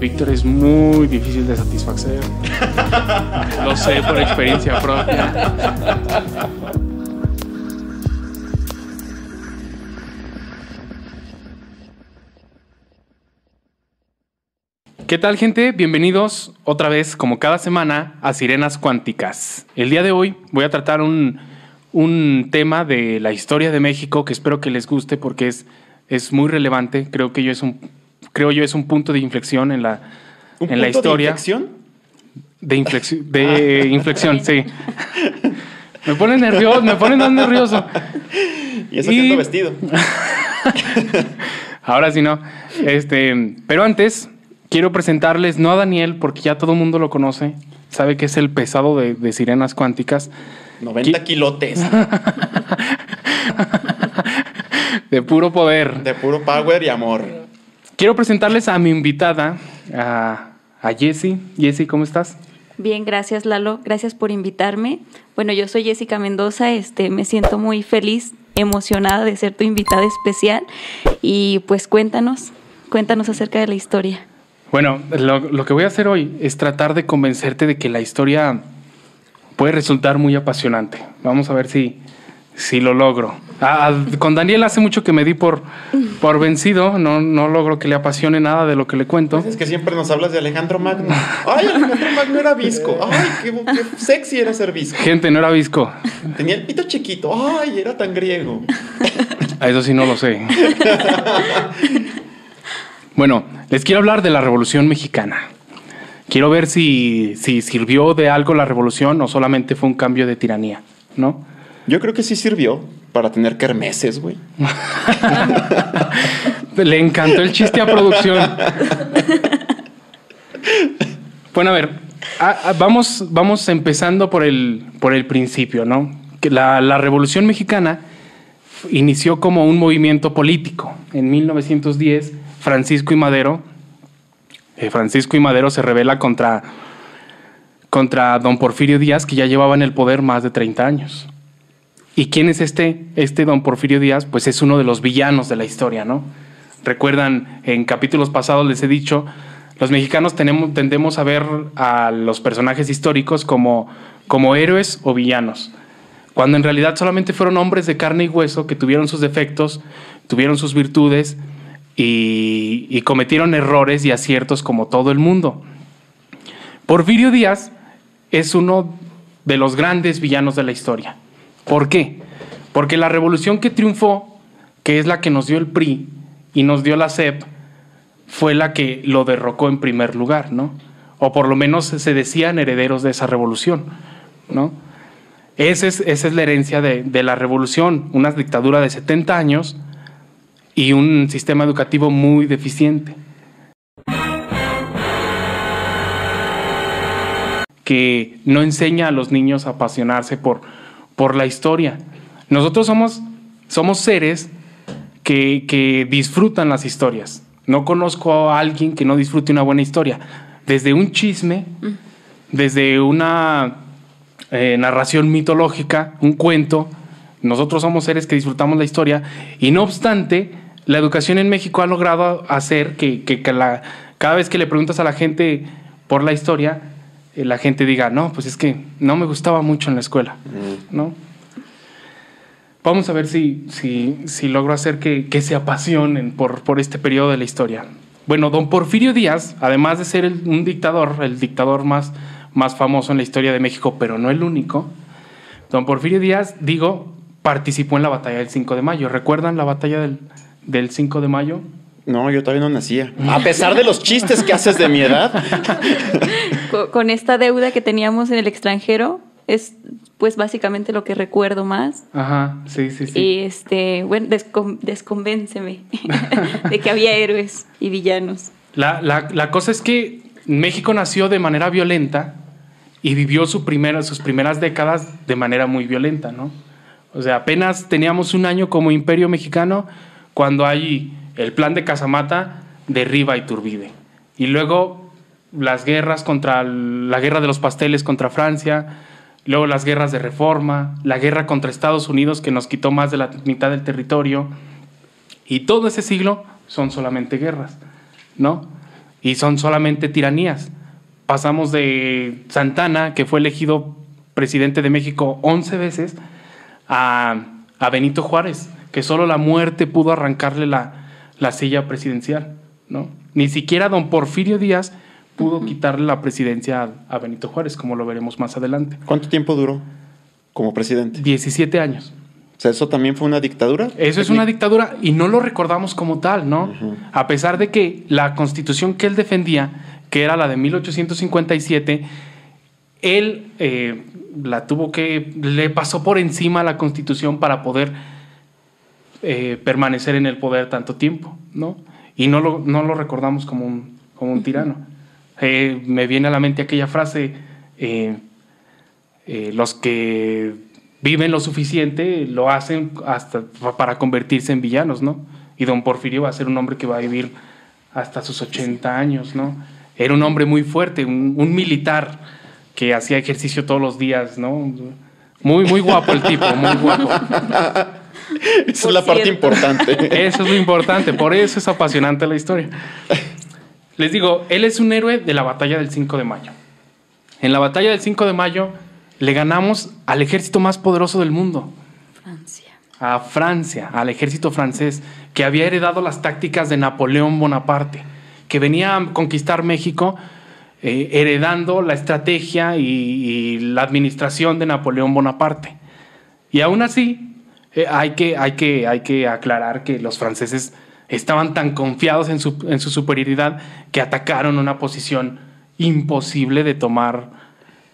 Víctor es muy difícil de satisfacer. Lo sé por experiencia propia. ¿Qué tal gente? Bienvenidos otra vez, como cada semana, a Sirenas Cuánticas. El día de hoy voy a tratar un, un tema de la historia de México que espero que les guste porque es, es muy relevante. Creo que yo es un, creo yo es un punto de inflexión en la, ¿Un en la punto historia. de inflexión? De inflexión, de inflexión, sí. Me pone nervioso, me pone más nervioso. Y eso Y- vestido. Ahora sí no. Este, pero antes quiero presentarles no a Daniel porque ya todo el mundo lo conoce, sabe que es el pesado de, de Sirenas Cuánticas, 90 ¿Qué? kilotes de puro poder. de puro power y amor. Quiero presentarles a mi invitada, a, a Jessie. Jessie, ¿cómo estás? Bien, gracias Lalo, gracias por invitarme. Bueno, yo soy Jessica Mendoza, este, me siento muy feliz, emocionada de ser tu invitada especial y pues cuéntanos, cuéntanos acerca de la historia. Bueno, lo, lo que voy a hacer hoy es tratar de convencerte de que la historia puede resultar muy apasionante. Vamos a ver si, si lo logro. Ah, ah, con Daniel hace mucho que me di por, por vencido, no, no logro que le apasione nada de lo que le cuento. Pues es que siempre nos hablas de Alejandro Magno. Ay, Alejandro Magno era visco. Ay, qué, qué sexy era ser visco. Gente, no era visco. Tenía el pito chiquito. Ay, era tan griego. A Eso sí no lo sé. Bueno, les quiero hablar de la Revolución Mexicana. Quiero ver si, si sirvió de algo la revolución o solamente fue un cambio de tiranía, ¿no? Yo creo que sí sirvió para tener kermeses, güey. Le encantó el chiste a producción. Bueno, a ver, vamos, vamos empezando por el, por el principio, ¿no? Que la, la Revolución Mexicana inició como un movimiento político. En 1910, Francisco y Madero, eh, Francisco y Madero se rebela contra, contra don Porfirio Díaz, que ya llevaba en el poder más de 30 años. ¿Y quién es este, este don Porfirio Díaz? Pues es uno de los villanos de la historia, ¿no? Recuerdan, en capítulos pasados les he dicho, los mexicanos tendemos a ver a los personajes históricos como, como héroes o villanos, cuando en realidad solamente fueron hombres de carne y hueso que tuvieron sus defectos, tuvieron sus virtudes y cometieron errores y aciertos como todo el mundo. Porfirio Díaz es uno de los grandes villanos de la historia. ¿Por qué? Porque la revolución que triunfó, que es la que nos dio el PRI y nos dio la CEP, fue la que lo derrocó en primer lugar, ¿no? O por lo menos se decían herederos de esa revolución, ¿no? Esa es, la herencia de, de la revolución, una dictadura de 70 años y un sistema educativo muy deficiente. que no enseña a los niños a apasionarse por, por la historia. Nosotros somos, somos seres que, que disfrutan las historias. No conozco a alguien que no disfrute una buena historia. Desde un chisme, desde una eh, narración mitológica, un cuento. Nosotros somos seres que disfrutamos la historia y no obstante, la educación en México ha logrado hacer que, cada vez que le preguntas a la gente por la historia, la gente diga, no, pues es que no me gustaba mucho en la escuela, ¿no? Vamos a ver si, si, si logro hacer que, que se apasionen por, por este periodo de la historia. Bueno, don Porfirio Díaz, además de ser el- un dictador, el dictador más, más famoso en la historia de México, pero no el único, don Porfirio Díaz, digo, participó en la batalla del 5 de mayo. ¿Recuerdan la batalla del, del 5 de mayo? No, yo todavía no nacía. A pesar de los chistes que haces de mi edad. Co- Con esta deuda que teníamos en el extranjero, es pues básicamente lo que recuerdo más. Ajá, sí, sí, sí. Y este, bueno, descon- desconvénceme de que había héroes y villanos. La, la- la cosa es que México nació de manera violenta y vivió su primera, sus primeras décadas de manera muy violenta, ¿no? O sea, apenas teníamos un año como imperio mexicano cuando hay el plan de Casamata derriba a Iturbide. Y luego las guerras contra la guerra de los pasteles contra Francia, luego las guerras de reforma, la guerra contra Estados Unidos que nos quitó más de la mitad del territorio. Y todo ese siglo son solamente guerras, ¿no? Y son solamente tiranías. Pasamos de Santana, que fue elegido presidente de México 11 veces, a, a Benito Juárez, que solo la muerte pudo arrancarle la, la silla presidencial, ¿no? Ni siquiera don Porfirio Díaz pudo quitarle la presidencia a, Benito Juárez, como lo veremos más adelante. ¿Cuánto tiempo duró como presidente? 17 años. O sea, ¿eso también fue una dictadura? Eso es una dictadura y no lo recordamos como tal, ¿no? A pesar de que la constitución que él defendía, que era la de 1857, él eh, la tuvo que, le pasó por encima a la constitución para poder eh, permanecer en el poder tanto tiempo, ¿no? Y no lo, no lo recordamos como un, como un tirano. Eh, me viene a la mente aquella frase, eh, los que viven lo suficiente lo hacen hasta pa- para convertirse en villanos, ¿no? Y don Porfirio va a ser un hombre que va a vivir hasta sus 80 años, ¿no? Era un hombre muy fuerte, un, un militar que hacía ejercicio todos los días, ¿no? Muy, muy guapo el tipo, muy guapo. Esa es la parte importante. Eso es lo importante, por eso es apasionante la historia. Les digo, él es un héroe de la batalla del 5 de mayo. En la batalla del 5 de mayo le ganamos al ejército más poderoso del mundo, Francia. a Francia, al ejército francés, que había heredado las tácticas de Napoleón Bonaparte, que venía a conquistar México eh, heredando la estrategia y, y la administración de Napoleón Bonaparte. Y aún así, eh, hay, que, hay, que, hay que aclarar que los franceses estaban tan confiados en su, en su superioridad que atacaron una posición imposible de tomar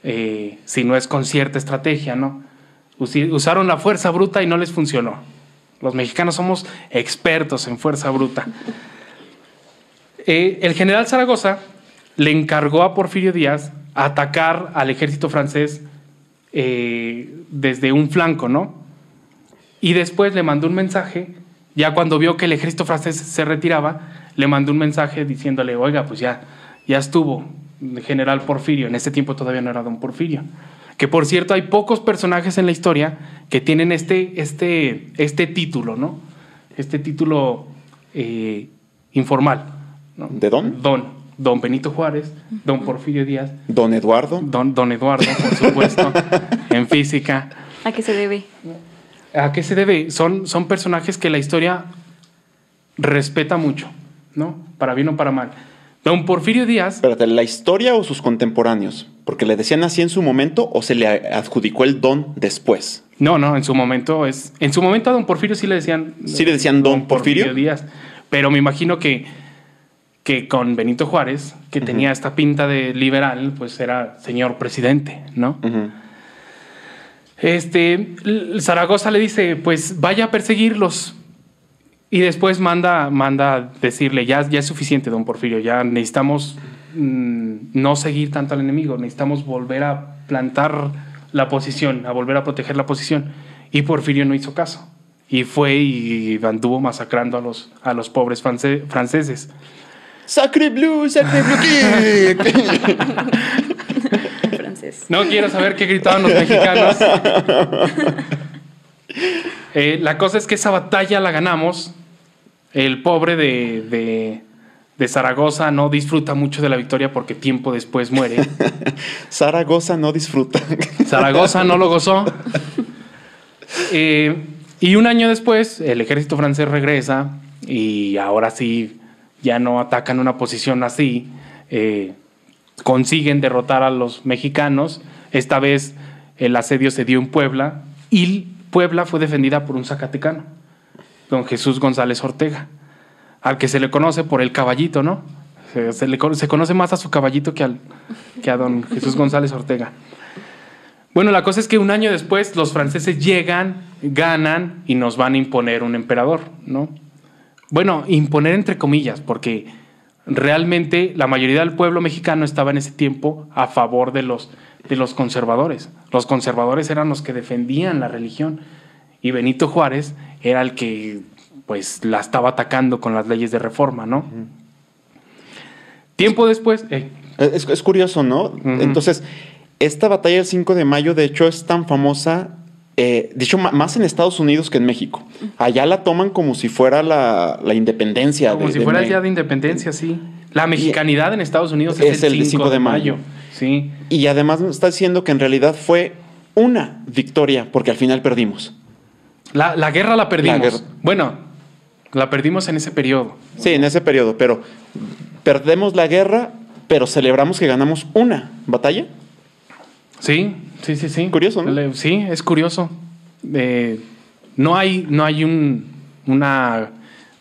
eh, si no es con cierta estrategia, ¿no? Usaron la fuerza bruta y no les funcionó. Los mexicanos somos expertos en fuerza bruta. Eh, el general Zaragoza le encargó a Porfirio Díaz atacar al ejército francés desde un flanco, ¿no? Y después le mandó un mensaje, ya cuando vio que el ejército francés se retiraba, le mandó un mensaje diciéndole, oiga, pues ya, ya estuvo, general Porfirio, en ese tiempo todavía no era don Porfirio. Que por cierto, hay pocos personajes en la historia que tienen este, este, este título, ¿no? Este título eh, informal. ¿no? ¿De don? Don. Don Benito Juárez, don Porfirio Díaz, Don Eduardo. don, don Eduardo, por supuesto, en física. ¿A qué se debe? ¿A qué se debe? Son, son personajes que la historia respeta mucho, ¿no? Para bien o para mal. Don Porfirio Díaz, Espérate, ¿la historia o sus contemporáneos? Porque le decían así en su momento o se le adjudicó el don después. no, no, en su momento es. En su momento a don Porfirio sí le decían. ¿Sí le decían don Porfirio? Díaz. Pero me imagino que, que con Benito Juárez, que tenía esta pinta de liberal, pues era señor presidente, ¿no? Ujú. Este, Zaragoza le dice, pues vaya a perseguirlos. Y después manda, manda decirle, ya, ya es suficiente, don Porfirio, ya necesitamos mm, no seguir tanto al enemigo, necesitamos volver a plantar la posición, a volver a proteger la posición. Y Porfirio no hizo caso. Y fue y anduvo masacrando a los, a los pobres france- franceses. Sacre bleu, sacre bleu. No quiero saber qué gritaban los mexicanos. Eh, la cosa es que esa batalla la ganamos. El pobre de, de- de Zaragoza no disfruta mucho de la victoria porque tiempo después muere. Zaragoza no disfruta. Zaragoza no lo gozó. Eh, y un año después, el ejército francés regresa y ahora sí, ya no atacan una posición así. Eh, consiguen derrotar a los mexicanos. Esta vez el asedio se dio en Puebla y Puebla fue defendida por un zacatecano, don Jesús González Ortega, al que se le conoce por el caballito, ¿no? Se, le, conoce más a su caballito que, al, que a don Jesús González Ortega. Bueno, la cosa es que un año después los franceses llegan, ganan y nos van a imponer un emperador, ¿no? Bueno, imponer entre comillas, porque realmente la mayoría del pueblo mexicano estaba en ese tiempo a favor de los, de los conservadores. Los conservadores eran los que defendían la religión y Benito Juárez era el que pues la estaba atacando con las leyes de reforma, ¿no? Tiempo después... eh, Es, es curioso, ¿no? Entonces, esta batalla del 5 de mayo, de hecho, es tan famosa, eh, de hecho, más en Estados Unidos que en México. Allá la toman como si fuera la, la independencia. como de- si de fuera el día de independencia, sí. La mexicanidad en Estados Unidos es, el 5 de mayo. Sí. Y además está diciendo que en realidad fue una victoria, porque al final perdimos. La, la guerra la perdimos. guerra. Bueno, la perdimos en ese periodo. Sí, en ese periodo, pero perdemos la guerra, pero celebramos que ganamos una batalla. Sí, sí, sí, sí. Curioso, ¿no? Le- Sí, es curioso. Eh, no hay, no hay un- una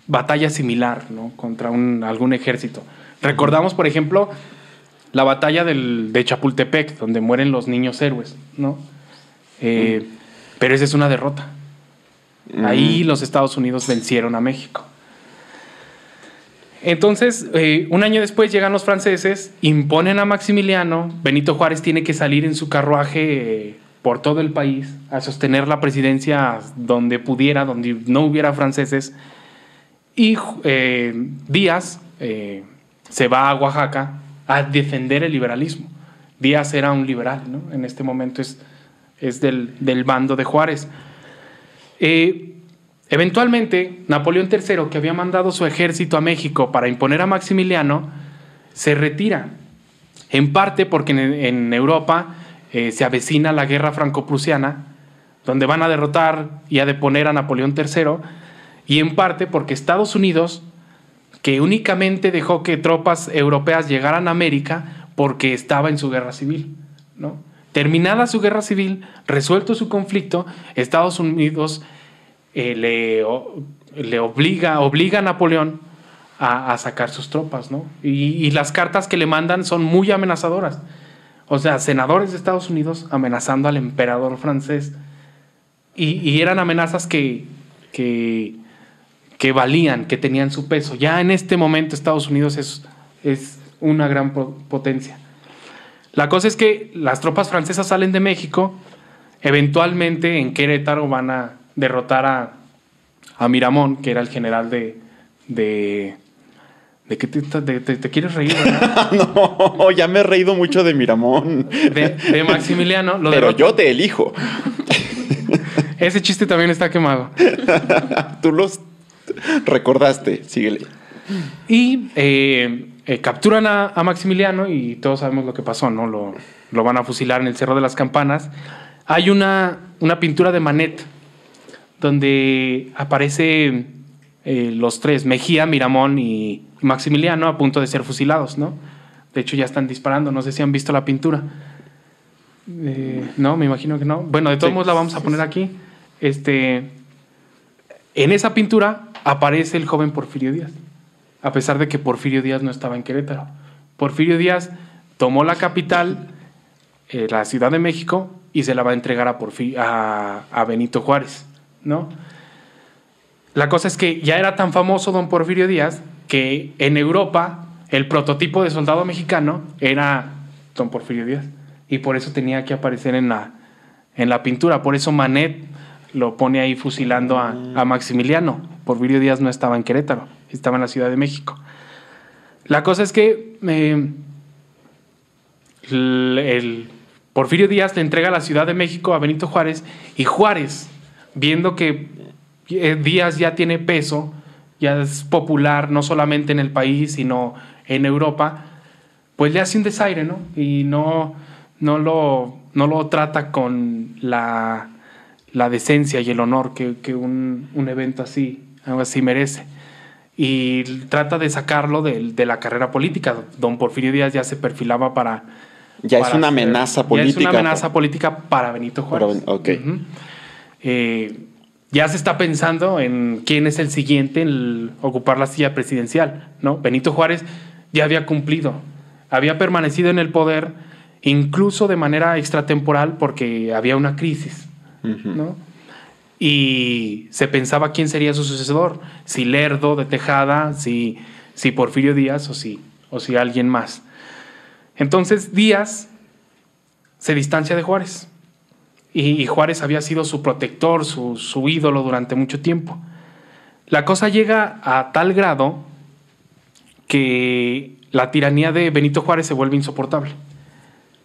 batalla similar ¿no? contra un- algún ejército. Recordamos, por ejemplo, la batalla del- de Chapultepec, donde mueren los niños héroes, ¿no? Eh, Pero esa es una derrota. Ahí los Estados Unidos vencieron a México. Entonces, eh, un año después llegan los franceses, imponen a Maximiliano, Benito Juárez tiene que salir en su carruaje eh, por todo el país a sostener la presidencia donde pudiera, donde no hubiera franceses, y eh, Díaz se va a Oaxaca a defender el liberalismo. Díaz era un liberal, ¿no? En este momento es, es del, del bando de Juárez. Eventualmente, Napoleón III, que había mandado su ejército a México para imponer a Maximiliano, se retira. En parte porque en, Europa eh, se avecina la guerra franco-prusiana, donde van a derrotar y a deponer a Napoleón III, y en parte porque Estados Unidos, que únicamente dejó que tropas europeas llegaran a América porque estaba en su guerra civil. ¿no? Terminada su guerra civil, resuelto su conflicto, Estados Unidos eh, le, le obliga, obliga a Napoleón a, a sacar sus tropas, ¿no? Y, y las cartas que le mandan son muy amenazadoras. O sea, senadores de Estados Unidos amenazando al emperador francés. Y, y eran amenazas que, que, que valían, que tenían su peso. Ya en este momento Estados Unidos es, es una gran po- potencia. La cosa es que las tropas francesas salen de México, eventualmente en Querétaro van a derrotar a, a Miramón, que era el general de... ¿De, de qué te, de- te- te quieres reír? verdad? no, ya me he reído mucho de Miramón. De, de Maximiliano. Lo Pero yo te elijo. Ese chiste también está quemado. Tú los recordaste. Síguele. Y eh, eh, capturan a, a Maximiliano y todos sabemos lo que pasó, ¿no? Lo, lo van a fusilar en el Cerro de las Campanas. Hay una, una pintura de Manet donde aparece eh, los tres, Mejía, Miramón y Maximiliano, a punto de ser fusilados, ¿no? De hecho, ya están disparando. No sé si han visto la pintura. Eh, no, me imagino que no. Bueno, de todos Sí, modos la vamos a poner aquí. Este, en esa pintura aparece el joven Porfirio Díaz, a pesar de que Porfirio Díaz no estaba en Querétaro. Porfirio Díaz tomó la capital, eh, la Ciudad de México, y se la va a entregar a, Porfi- a, a Benito Juárez, ¿no? La cosa es que ya era tan famoso don Porfirio Díaz que en Europa el prototipo de soldado mexicano era don Porfirio Díaz. Y por eso tenía que aparecer en la, en la pintura. Por eso Manet lo pone ahí fusilando a, a Maximiliano. Porfirio Díaz no estaba en Querétaro, estaba en la Ciudad de México. La cosa es que el, el Porfirio Díaz le entrega la Ciudad de México a Benito Juárez y Juárez, viendo que eh, Díaz ya tiene peso, ya es popular no solamente en el país, sino en Europa, pues le hace un desaire, ¿no? Y no, no, lo, no lo trata con la, la decencia y el honor que, que un, un evento así, algo así merece. Y trata de sacarlo de, de la carrera política. Don Porfirio Díaz ya se perfilaba para... Ya es una amenaza Ya es política. una amenaza política para Benito Juárez. Eh, ya se está pensando en quién es el siguiente en ocupar la silla presidencial, ¿no? Benito Juárez ya había cumplido, había permanecido en el poder incluso de manera extratemporal porque había una crisis, ¿no? Y se pensaba quién sería su sucesor, si Lerdo de Tejada, si, si Porfirio Díaz o si, o si alguien más. Entonces Díaz se distancia de Juárez. Y, y Juárez había sido su protector, su, su ídolo durante mucho tiempo. La cosa llega a tal grado que la tiranía de Benito Juárez se vuelve insoportable.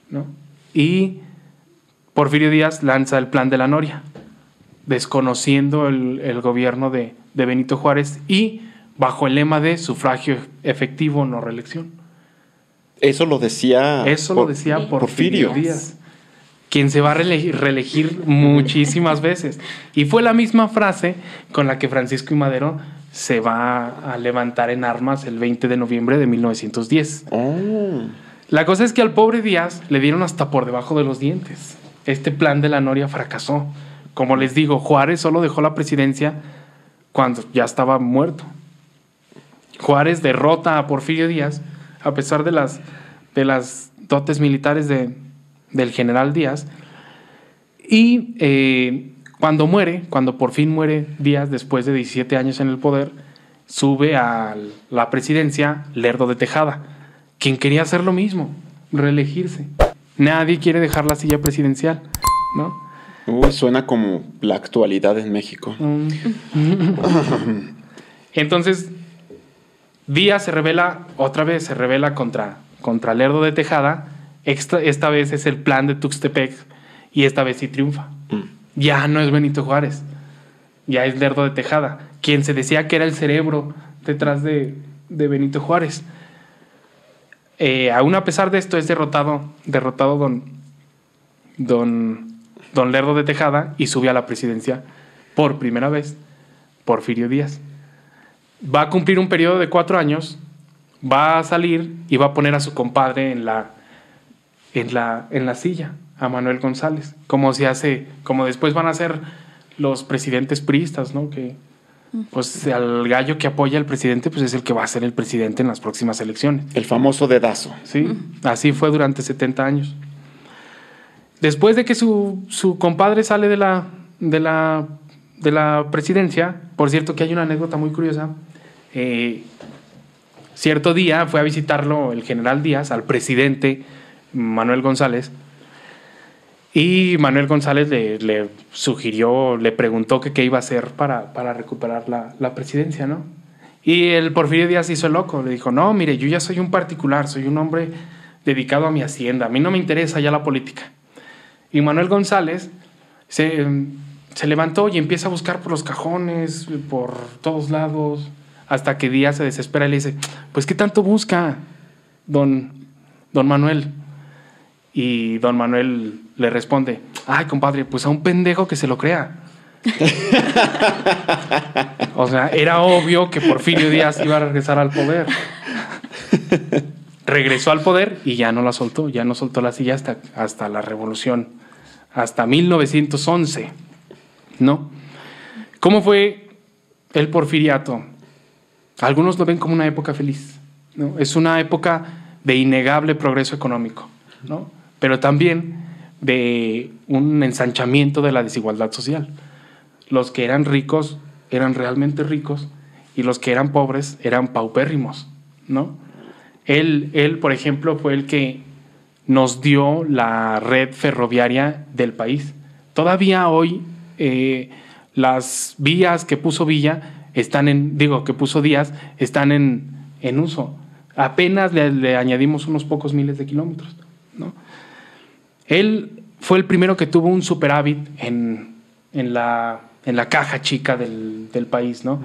¿no? Y Porfirio Díaz lanza el plan de la Noria, desconociendo el, el gobierno de, de Benito Juárez y bajo el lema de sufragio efectivo, no reelección. Eso lo decía. Eso lo decía Sí. Porfirio, Porfirio. Díaz, quien se va a reelegir, reelegir muchísimas veces. Y fue la misma frase con la que Francisco y Madero se va a levantar en armas el 20 de noviembre de 1910. Oh. La cosa es que al pobre Díaz le dieron hasta por debajo de los dientes. Este plan de la Noria fracasó. Como les digo, Juárez solo dejó la presidencia cuando ya estaba muerto. Juárez derrota a Porfirio Díaz a pesar de las, de las dotes militares de- del general Díaz. Y eh, cuando muere, cuando por fin muere Díaz después de 17 años en el poder, sube a la presidencia Lerdo de Tejada, quien quería hacer lo mismo, reelegirse. Nadie quiere dejar la silla presidencial, ¿no? Uy, suena como la actualidad en México. Mm. Entonces, Díaz se revela, otra vez se revela contra, contra Lerdo de Tejada. Esta vez es el plan de Tuxtepec y esta vez sí triunfa. Ya no es Benito Juárez, ya es Lerdo de Tejada, quien se decía que era el cerebro detrás de, de Benito Juárez. Eh, aún a pesar de esto, es derrotado, derrotado don, don, don Lerdo de Tejada y sube a la presidencia por primera vez Porfirio Díaz. Va a cumplir un periodo de cuatro años, va a salir y va a poner a su compadre en la, en la, en la silla, a Manuel González, como se hace, como después van a ser los presidentes priistas, ¿no? Que pues al gallo que apoya al presidente, pues es el que va a ser el presidente en las próximas elecciones. El famoso dedazo. Sí, así fue durante 70 años. Después de que su, su compadre sale de la, de, la, de la presidencia, por cierto que hay una anécdota muy curiosa, eh, cierto día fue a visitarlo el general Díaz al presidente Manuel González y Manuel González le, sugirió, le preguntó que qué iba a hacer para, para recuperar la, la presidencia, ¿no? Y el Porfirio Díaz hizo loco, le dijo, no, mire, yo ya soy un particular, soy un hombre dedicado a mi hacienda, a mí no me interesa ya la política. Y Manuel González se, se levantó y empieza a buscar por los cajones, por todos lados, hasta que Díaz se desespera y le dice, pues ¿qué tanto busca, don, don Manuel? Y don Manuel le responde, ay, compadre, pues a un pendejo que se lo crea. o sea, era obvio que Porfirio Díaz iba a regresar al poder. Regresó al poder y ya no la soltó, ya no soltó la silla hasta, hasta la revolución, hasta 1911. ¿No? ¿Cómo fue el porfiriato? Algunos lo ven como una época feliz, ¿no? Es una época de innegable progreso económico, ¿no? Pero también de un ensanchamiento de la desigualdad social. Los que eran ricos eran realmente ricos y los que eran pobres eran paupérrimos, ¿no? Él, él, por ejemplo, fue el que nos dio la red ferroviaria del país. Todavía hoy eh, las vías que puso Villa están en, digo, que puso Díaz, están en, en uso. Apenas le, añadimos unos pocos miles de kilómetros. Él fue el primero que tuvo un superávit en, en, la, en la caja chica del, del país, ¿no?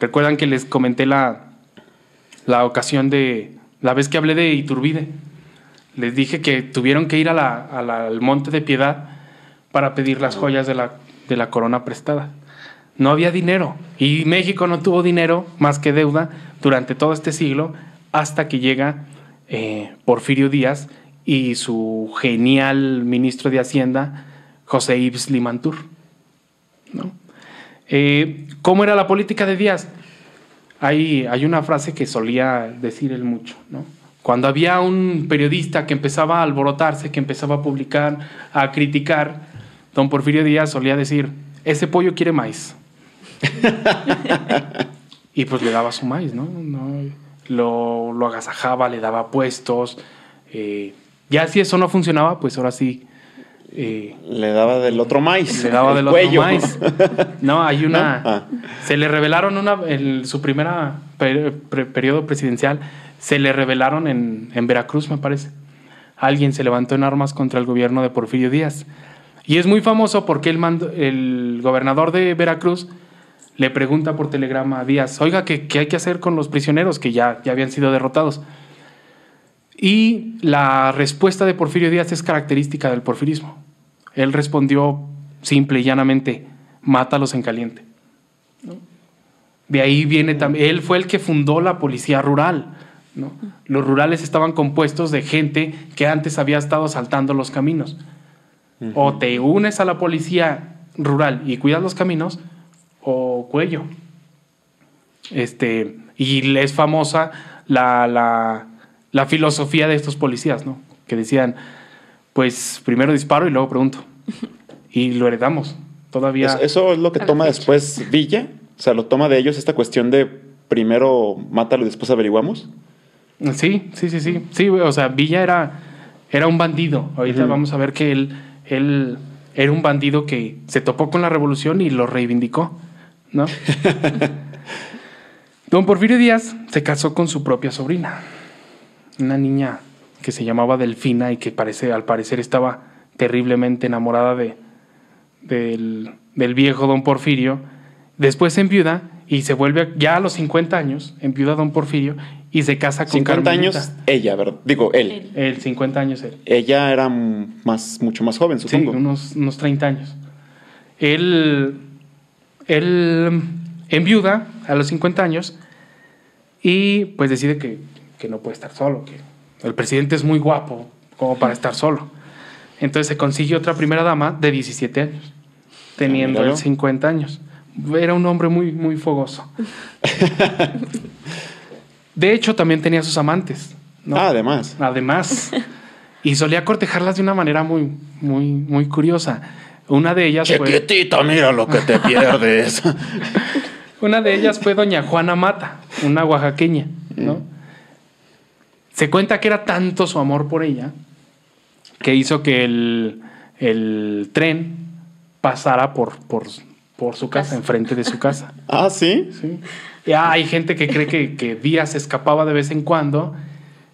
Recuerdan que les comenté la, la ocasión de la vez que hablé de Iturbide. Les dije que tuvieron que ir a la- a la- al Monte de Piedad para pedir las joyas de la, de la corona prestada. No había dinero y México no tuvo dinero más que deuda durante todo este siglo hasta que llega eh, Porfirio Díaz y su genial ministro de Hacienda, José Ives Limantur. ¿no? Eh, ¿Cómo era la política de Díaz? Hay, hay una frase que solía decir él mucho, ¿no? Cuando había un periodista que empezaba a alborotarse, que empezaba a publicar, a criticar, don Porfirio Díaz solía decir, ese pollo quiere maíz. y pues le daba su maíz, ¿no? No, Lo, lo agasajaba, le daba puestos, eh, Ya si eso no funcionaba, pues ahora sí. eh, Le daba del otro maíz. le daba el del cuello. otro maíz. No, hay una. ¿No? Ah. Se le revelaron una. En su primera per- periodo presidencial, se le revelaron en, en Veracruz, me parece. Alguien se levantó en armas contra el gobierno de Porfirio Díaz. Y es muy famoso porque el, mando- el gobernador de Veracruz le pregunta por telegrama a Díaz: Oiga, ¿qué, qué hay que hacer con los prisioneros que ya, ya habían sido derrotados? Y la respuesta de Porfirio Díaz es característica del porfirismo. Él respondió simple y llanamente, mátalos en caliente. ¿no? De ahí viene también, él fue el que fundó la policía rural. ¿no? Los rurales estaban compuestos de gente que antes había estado asaltando los caminos. O te unes a la policía rural y cuidas los caminos, o cuello. Este, y es famosa la, la, la filosofía de estos policías, ¿no? Que decían, pues primero disparo y luego pregunto. Y lo heredamos. Todavía. Eso, eso es lo que toma fecha. después Villa. O sea, lo toma de ellos esta cuestión de primero mátalo y después averiguamos. Sí, sí, sí, sí. Sí, o sea, Villa era, era un bandido. Ahorita vamos a ver que él, él era un bandido que se topó con la revolución y lo reivindicó, ¿no? Don Porfirio Díaz se casó con su propia sobrina, una niña que se llamaba Delfina y que parece, al parecer estaba terriblemente enamorada de, del, del viejo don Porfirio. Después se enviuda y se vuelve ya a los 50 años, enviuda don Porfirio y se casa con 50 Carmelita. años, ella, ¿verdad? Digo, él. Él. El 50 años él. Ella era más, mucho más joven, Sí, supongo. unos, unos 30 años. Él, él enviuda a los 50 años y pues decide que, que no puede estar solo, que el presidente es muy guapo como para estar solo. Entonces se consigue otra primera dama de 17 años, teniendo míralo. él 50 años. Era un hombre muy, muy fogoso. De hecho, también tenía sus amantes. ¿no? Ah, además. Además. Y solía cortejarlas de una manera muy, muy, muy curiosa. Una de ellas fue, Chiquitita, mira lo que te pierdes. una de ellas fue doña Juana Mata, una oaxaqueña, ¿no? Se cuenta que era tanto su amor por ella que hizo que el, el tren pasara por, por, por su casa, enfrente de su casa. ah, sí. Sí. Ya hay gente que cree que, que Díaz escapaba de vez en cuando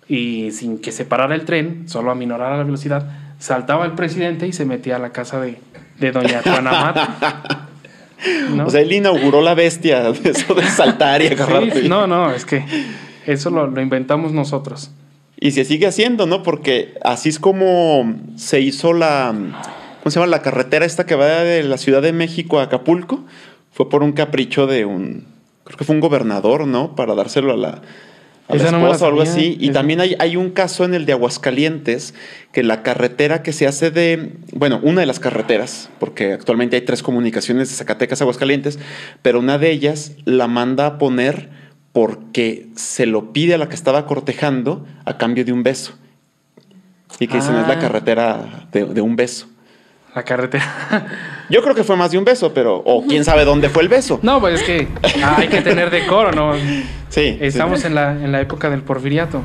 y sin que se parara el tren, solo aminorara la velocidad, saltaba el presidente y se metía a la casa de, de doña Juana Mata. ¿No? O sea, él inauguró la bestia de eso de saltar y agarrarte. Sí, no, no, es que eso lo, lo inventamos nosotros. Y se sigue haciendo, ¿no? Porque así es como se hizo la. ¿Cómo se llama? La carretera esta que va de la Ciudad de México a Acapulco. Fue por un capricho de un. Creo que fue un gobernador, ¿no? Para dárselo a la. A la no esposa o algo así. Y esa. también hay, hay un caso en el de Aguascalientes, que la carretera que se hace de. Bueno, una de las carreteras, porque actualmente hay tres comunicaciones de Zacatecas a Aguascalientes, pero una de ellas la manda a poner porque se lo pide a la que estaba cortejando a cambio de un beso. Y que dicen es la Ah. carretera de, de un beso. La carretera. Yo creo que fue más de un beso, pero. O quién sabe dónde fue el beso. No, pues es que hay que tener decoro, ¿no? Sí. Estamos sí. en la, en la época del porfiriato.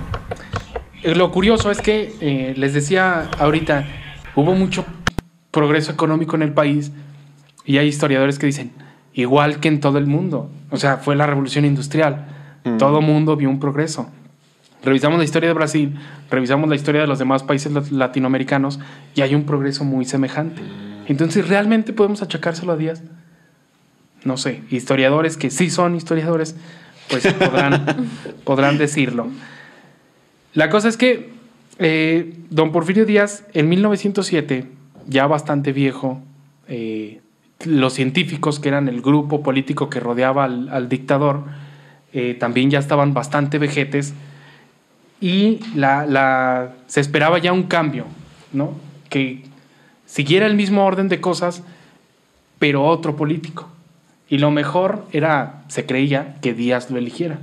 Eh, Lo curioso es que, eh, les decía ahorita, hubo mucho progreso económico en el país y hay historiadores que dicen, igual que en todo el mundo. O sea, fue la revolución industrial. Todo mundo vio un progreso. Revisamos la historia de Brasil, revisamos la historia de los demás países lat- latinoamericanos y hay un progreso muy semejante. Entonces, ¿realmente podemos achacárselo a Díaz? No sé, historiadores que sí son historiadores, pues podrán, podrán decirlo. La cosa es que eh, don Porfirio Díaz, en 1907, ya bastante viejo, eh, los científicos, que eran el grupo político que rodeaba al dictador, eh, también ya estaban bastante vejetes y la, la- se esperaba ya un cambio, ¿no? Que siguiera el mismo orden de cosas, pero otro político. Y lo mejor era, se creía, que Díaz lo eligiera.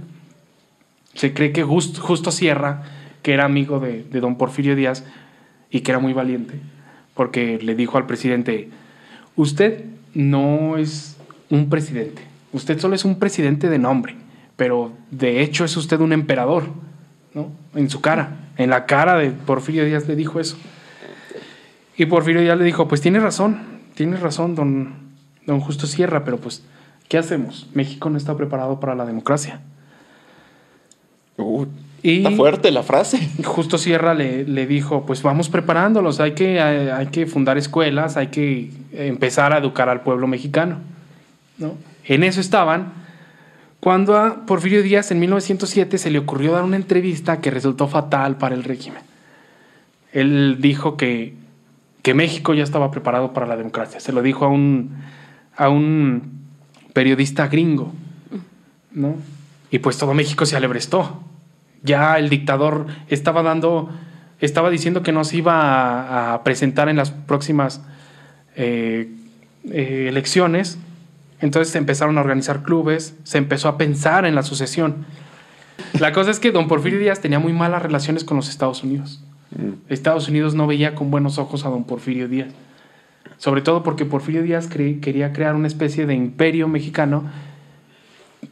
Se cree que Just- Justo Sierra, que era amigo de, de don Porfirio Díaz y que era muy valiente, porque le dijo al presidente, usted no es un presidente, usted solo es un presidente de nombre, pero de hecho es usted un emperador, ¿no? En su cara, en la cara de Porfirio Díaz le dijo eso. Y Porfirio Díaz le dijo, pues tiene razón, tiene razón, don, don Justo Sierra, pero pues, ¿qué hacemos? México no está preparado para la democracia. Uh, Y Está fuerte la frase. Justo Sierra le, le dijo, pues vamos preparándolos, hay que, hay que fundar escuelas, hay que empezar a educar al pueblo mexicano. ¿no? En eso estaban cuando a Porfirio Díaz en 1907 se le ocurrió dar una entrevista que resultó fatal para el régimen. Él dijo que, que México ya estaba preparado para la democracia. Se lo dijo a un, a un periodista gringo. ¿no? Y pues todo México se alebrestó. Ya el dictador estaba dando, estaba diciendo que no se iba a, presentar en las próximas eh, eh, elecciones. Entonces se empezaron a organizar clubes, se empezó a pensar en la sucesión. La cosa es que don Porfirio Díaz tenía muy malas relaciones con los Estados Unidos. Estados Unidos no veía con buenos ojos a don Porfirio Díaz. Sobre todo porque Porfirio Díaz cre- quería crear una especie de imperio mexicano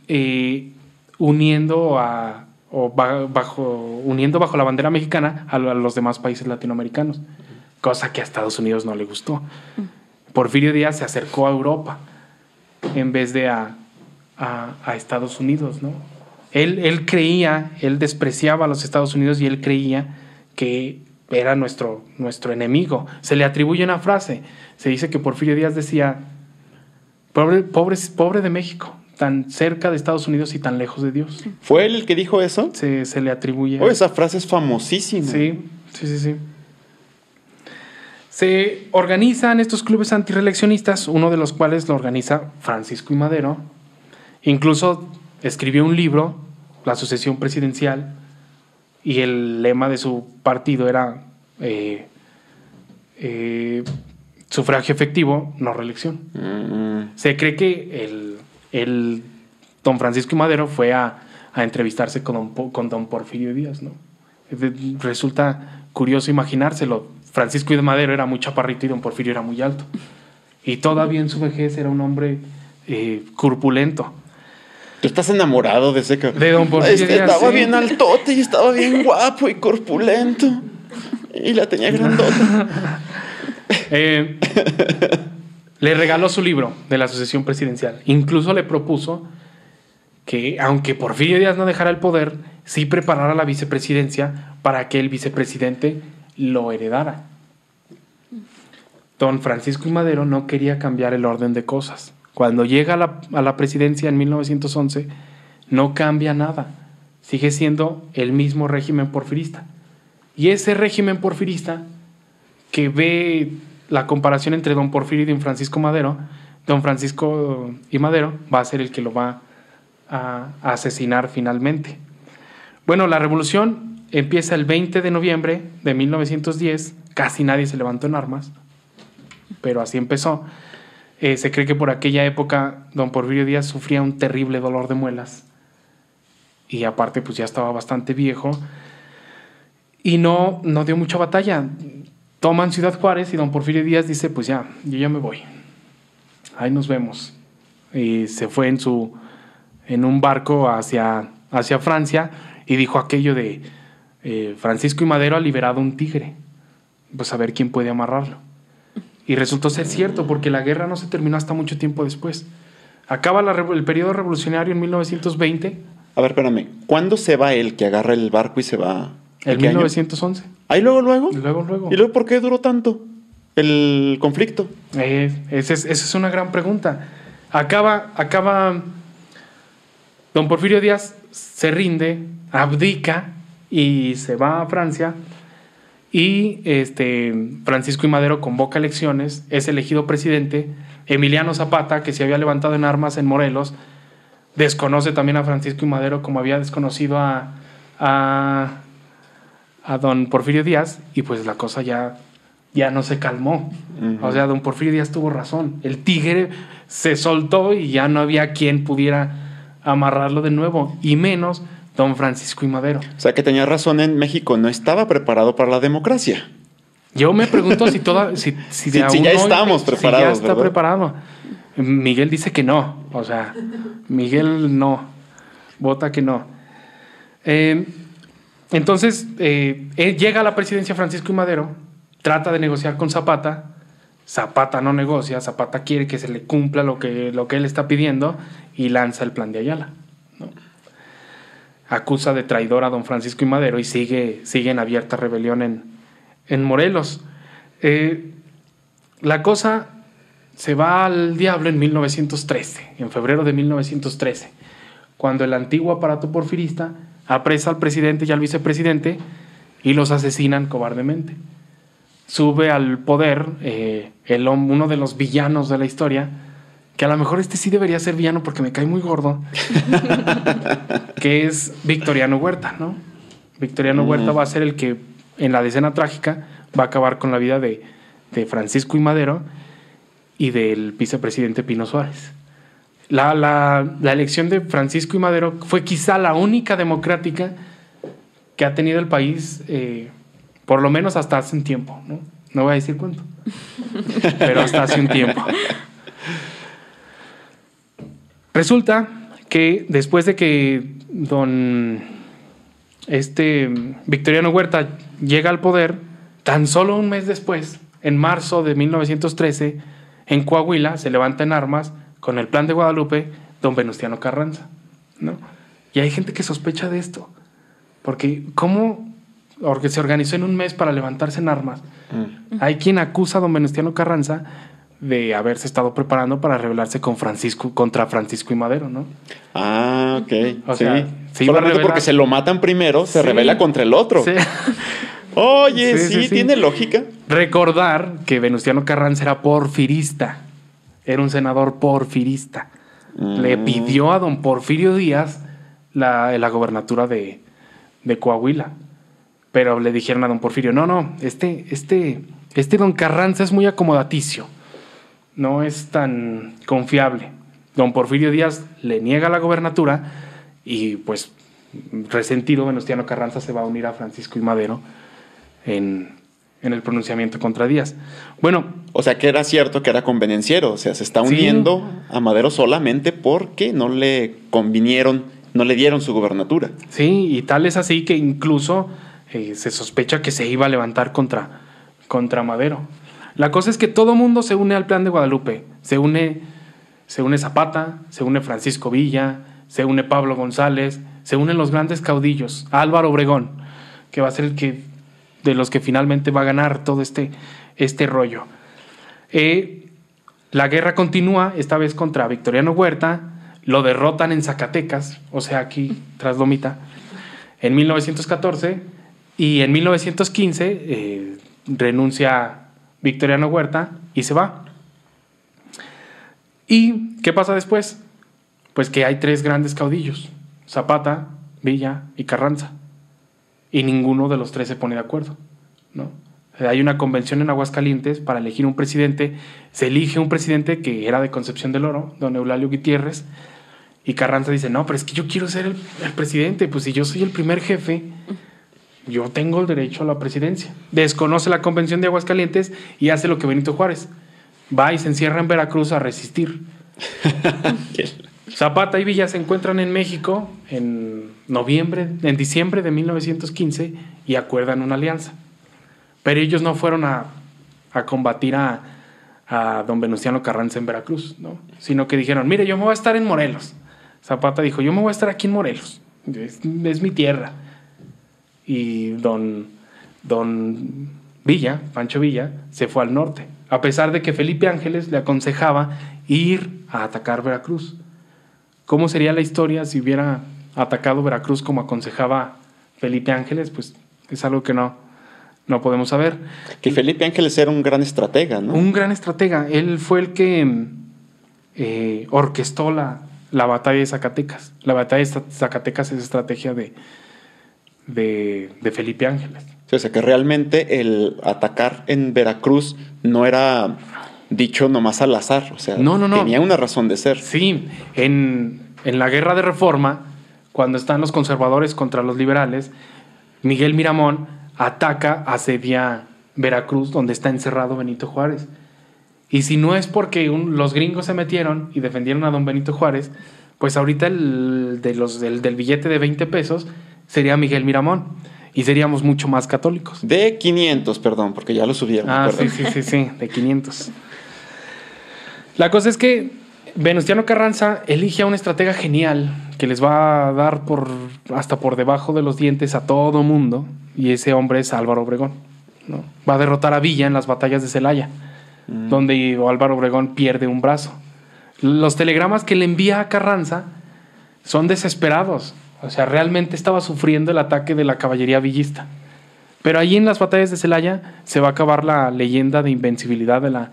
eh, uniendo a o ba- bajo uniendo bajo la bandera mexicana a, lo- a los demás países latinoamericanos, cosa que a Estados Unidos no le gustó. Porfirio Díaz se acercó a Europa en vez de a, a- a Estados Unidos, ¿no? Él, él creía, él despreciaba a los Estados Unidos y él creía que era nuestro, nuestro enemigo. Se le atribuye una frase. Se dice que Porfirio Díaz decía, pobre, pobre, pobre de México, tan cerca de Estados Unidos y tan lejos de Dios. ¿Fue él el que dijo eso? Se, se le atribuye. Oh, esa frase es famosísima. Sí, sí, sí, sí. Se organizan estos clubes antireeleccionistas, uno de los cuales lo organiza Francisco y Madero. Incluso escribió un libro, La sucesión presidencial, y el lema de su partido era eh, eh, sufragio efectivo, no reelección. Mm, Se cree que el, el don Francisco Madero fue a, a entrevistarse con don, con don Porfirio Díaz, ¿no? De- Resulta curioso imaginárselo. Francisco de Madero era muy chaparrito y don Porfirio era muy alto. Y todavía en su vejez era un hombre eh, corpulento. Tú estás enamorado de ese cabrón. De don Porfirio Este Estaba sí. bien altote y estaba bien guapo y corpulento. Y la tenía grandota. Eh, le regaló su libro de la sucesión presidencial. Incluso le propuso que, aunque Porfirio Díaz no dejara el poder, sí preparara la vicepresidencia para que el vicepresidente lo heredara. Don Francisco y Madero no quería cambiar el orden de cosas. Cuando llega a la, a la presidencia en 1911, no cambia nada. Sigue siendo el mismo régimen porfirista. Y ese régimen porfirista que ve la comparación entre don Porfirio y don Francisco Madero, don Francisco y Madero va a ser el que lo va a, asesinar finalmente. Bueno, la revolución empieza el 20 de noviembre de 1910, casi nadie se levantó en armas, pero así empezó. Eh, se cree que por aquella época don Porfirio Díaz sufría un terrible dolor de muelas y aparte pues ya estaba bastante viejo y no, no dio mucha batalla. Toman Ciudad Juárez y don Porfirio Díaz dice, pues ya, yo ya me voy. Ahí nos vemos. Y se fue en, su, en un barco hacia, hacia Francia y dijo aquello de, eh, Francisco y Madero ha liberado un tigre. Pues a ver quién puede amarrarlo. Y resultó ser cierto, porque la guerra no se terminó hasta mucho tiempo después. Acaba la el periodo revolucionario en 1920, A ver, espérame. ¿Cuándo se va él que agarra el barco y se va? ¿En en qué año? 1911. ¿Ahí luego, luego? Luego, luego. ¿Y luego por qué duró tanto el conflicto? Eh, esa, es, esa es una gran pregunta. Acaba, acaba. Don Porfirio Díaz se rinde, abdica y se va a Francia. Y este, Francisco y Madero convoca elecciones, es elegido presidente. Emiliano Zapata, que se había levantado en armas en Morelos, desconoce también a Francisco y Madero como había desconocido a, a, a don Porfirio Díaz. Y pues la cosa ya, ya no se calmó. O sea, don Porfirio Díaz tuvo razón. El tigre se soltó y ya no había quien pudiera amarrarlo de nuevo. Y menos don Francisco y Madero. O sea, que tenía razón en México. No estaba preparado para la democracia. Yo me pregunto si toda, si, si, de Si- si ya hoy- estamos si preparados, ya está ¿verdad? preparado. Miguel dice que no. O sea, Miguel no. Vota que no. Eh, Entonces, eh, eh, llega a la presidencia Francisco y Madero, trata de negociar con Zapata, Zapata no negocia, Zapata quiere que se le cumpla lo que, lo que él está pidiendo y lanza el plan de Ayala. Acusa de traidor a don Francisco y Madero y sigue, en abierta rebelión en, en Morelos. Eh, la cosa se va al diablo en 1913, en febrero de 1913, cuando el antiguo aparato porfirista apresa al presidente y al vicepresidente y los asesinan cobardemente. Sube al poder eh, el, uno de los villanos de la historia, que a lo mejor este sí debería ser villano porque me cae muy gordo, que es Victoriano Huerta, ¿no? Victoriano Huerta va a ser el que en la decena trágica va a acabar con la vida de, de Francisco y Madero y del vicepresidente Pino Suárez. La, la- la elección de Francisco y Madero fue quizá la única democrática que ha tenido el país, eh, por lo menos hasta hace un tiempo. ¿no? no voy a decir cuánto, pero hasta hace un tiempo. Resulta que después de que don este Victoriano Huerta llega al poder, tan solo un mes después, en marzo de 1913, en Coahuila se levanta en armas con el plan de Guadalupe don Venustiano Carranza. ¿no? Y hay gente que sospecha de esto, porque ¿cómo? Porque se organizó en un mes para levantarse en armas. Hay quien acusa a don Venustiano Carranza de haberse estado preparando para rebelarse con Francisco, contra Francisco y Madero, ¿no? Ah, ok. O sí. sea, a Solamente porque se lo matan primero, se Sí. revela contra el otro. Sí. Oye, Sí, sí, sí, sí. tiene lógica. Recordar que Venustiano Carranza era porfirista, era un senador porfirista. Le Mm. pidió a don Porfirio Díaz la, la gobernatura de, de Coahuila. Pero le dijeron a don Porfirio, no, no, este, este, este don Carranza es muy acomodaticio, no es tan confiable. Don Porfirio Díaz le niega la gobernatura y pues resentido Venustiano Carranza se va a unir a Francisco y Madero en, en el pronunciamiento contra Díaz. Bueno, O sea, que era cierto que era convenenciero. O sea, se está Sí. uniendo a Madero solamente porque no le convinieron, no le dieron su gobernatura. Sí, y tal es así que incluso eh, se sospecha que se iba a levantar contra, contra Madero. La cosa es que todo mundo se une al plan de Guadalupe. Se une, se une Zapata, se une Francisco Villa, se une Pablo González, se unen los grandes caudillos, Álvaro Obregón, que va a ser el que de los que finalmente va a ganar todo este, este rollo. Eh, la guerra continúa, esta vez contra Victoriano Huerta, lo derrotan en Zacatecas, o sea, aquí tras Lomita, en 1914, y en 1915 eh, renuncia Victoriano Huerta y se va. ¿Y qué pasa después? Pues que hay tres grandes caudillos, Zapata, Villa y Carranza, y ninguno de los tres se pone de acuerdo, ¿no? Hay una convención en Aguascalientes para elegir un presidente. Se elige un presidente que era de Concepción del Oro, don Eulalio Gutiérrez. Y Carranza dice, no, pero es que yo quiero ser el, el presidente. Pues si yo soy el primer jefe, yo tengo el derecho a la presidencia. Desconoce la convención de Aguascalientes y hace lo que Benito Juárez. Va y se encierra en Veracruz a resistir. Zapata y Villa se encuentran en México en noviembre, en diciembre de 1915 y acuerdan una alianza. Pero ellos no fueron a, a combatir a, a don Venustiano Carranza en Veracruz, ¿no? sino que dijeron, mire, yo me voy a estar en Morelos. Zapata dijo, yo me voy a estar aquí en Morelos, es, es mi tierra. Y don, don Villa, Pancho Villa, se fue al norte, a pesar de que Felipe Ángeles le aconsejaba ir a atacar Veracruz. ¿Cómo sería la historia si hubiera atacado Veracruz como aconsejaba Felipe Ángeles? Pues es algo que no, no podemos saber. Que Felipe Ángeles era un gran estratega, ¿no? Un gran estratega. Él fue el que eh, orquestó la, la batalla de Zacatecas. La batalla de Zacatecas es estrategia de, de, de Felipe Ángeles. O sea, que realmente el atacar en Veracruz no era dicho nomás al azar. O sea, No, no, no. tenía una razón de ser. Sí, en, en la guerra de reforma, cuando están los conservadores contra los liberales, Miguel Miramón ataca, asedia Veracruz, donde está encerrado Benito Juárez. Y si no es porque un- los gringos se metieron y defendieron a don Benito Juárez, pues ahorita el, de los, del, del billete de 20 pesos sería Miguel Miramón. y seríamos mucho más católicos. De 500, perdón, porque ya lo subieron. Ah, sí, sí, sí, sí, de 500. La cosa es que Venustiano Carranza elige a un estratega genial que les va a dar por hasta por debajo de los dientes a todo mundo y ese hombre es Álvaro Obregón. ¿no? Va a derrotar a Villa en las batallas de Celaya, donde Álvaro Obregón pierde un brazo. Los telegramas que le envía a Carranza son desesperados. O sea, realmente estaba sufriendo el ataque de la caballería villista. Pero allí en las batallas de Celaya se va a acabar la leyenda de invencibilidad de la,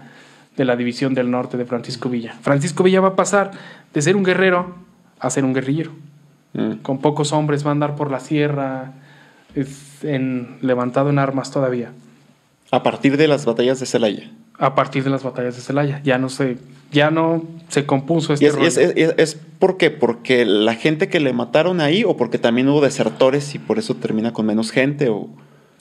de la División del Norte de Francisco Villa. Francisco Villa va a pasar de ser un guerrero a ser un guerrillero. Mm. Con pocos hombres va a andar por la sierra, es en, levantado en armas todavía. A partir de las batallas de Celaya. A partir de las batallas de Celaya. Ya no se, ya no se compuso ¿Y este es, rollo. es, es- es por qué? ¿Porque la gente que le mataron ahí o porque también hubo desertores y por eso termina con menos gente? O...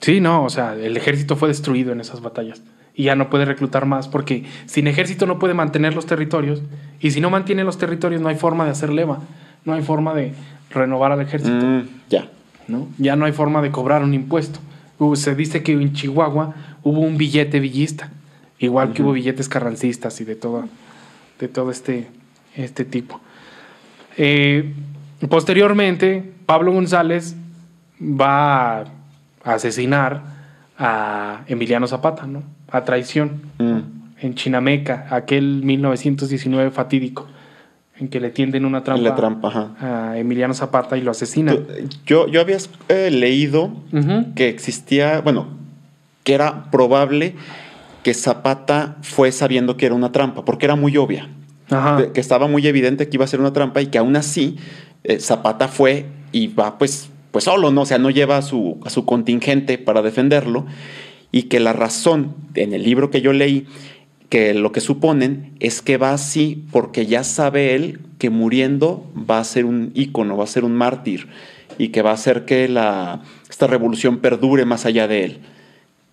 Sí, no, o sea, el ejército fue destruido en esas batallas y ya no puede reclutar más porque sin ejército no puede mantener los territorios y si no mantiene los territorios no hay forma de hacer leva, no hay forma de renovar al ejército, Mm, ya. ¿no? Ya no hay forma de cobrar un impuesto. Se dice que en Chihuahua hubo un billete villista, igual que hubo billetes carrancistas y de todo, de todo este, este tipo. Eh, posteriormente, Pablo González va a asesinar a Emiliano Zapata, ¿no? A traición Mm. en Chinameca, aquel 1919 fatídico, en que le tienden una trampa, La trampa, ajá. a Emiliano Zapata y lo asesinan. Tú- Yo, yo había eh, leído que existía, bueno, que era probable que Zapata fue sabiendo que era una trampa, porque era muy obvia. Ajá. Que estaba muy evidente que iba a ser una trampa y que aún así eh, Zapata fue y va pues, pues solo, ¿no? O sea, no lleva a su, a su contingente para defenderlo y que la razón en el libro que yo leí, que lo que suponen es que va así porque ya sabe él que muriendo va a ser un ícono, va a ser un mártir y que va a hacer que la, esta revolución perdure más allá de él.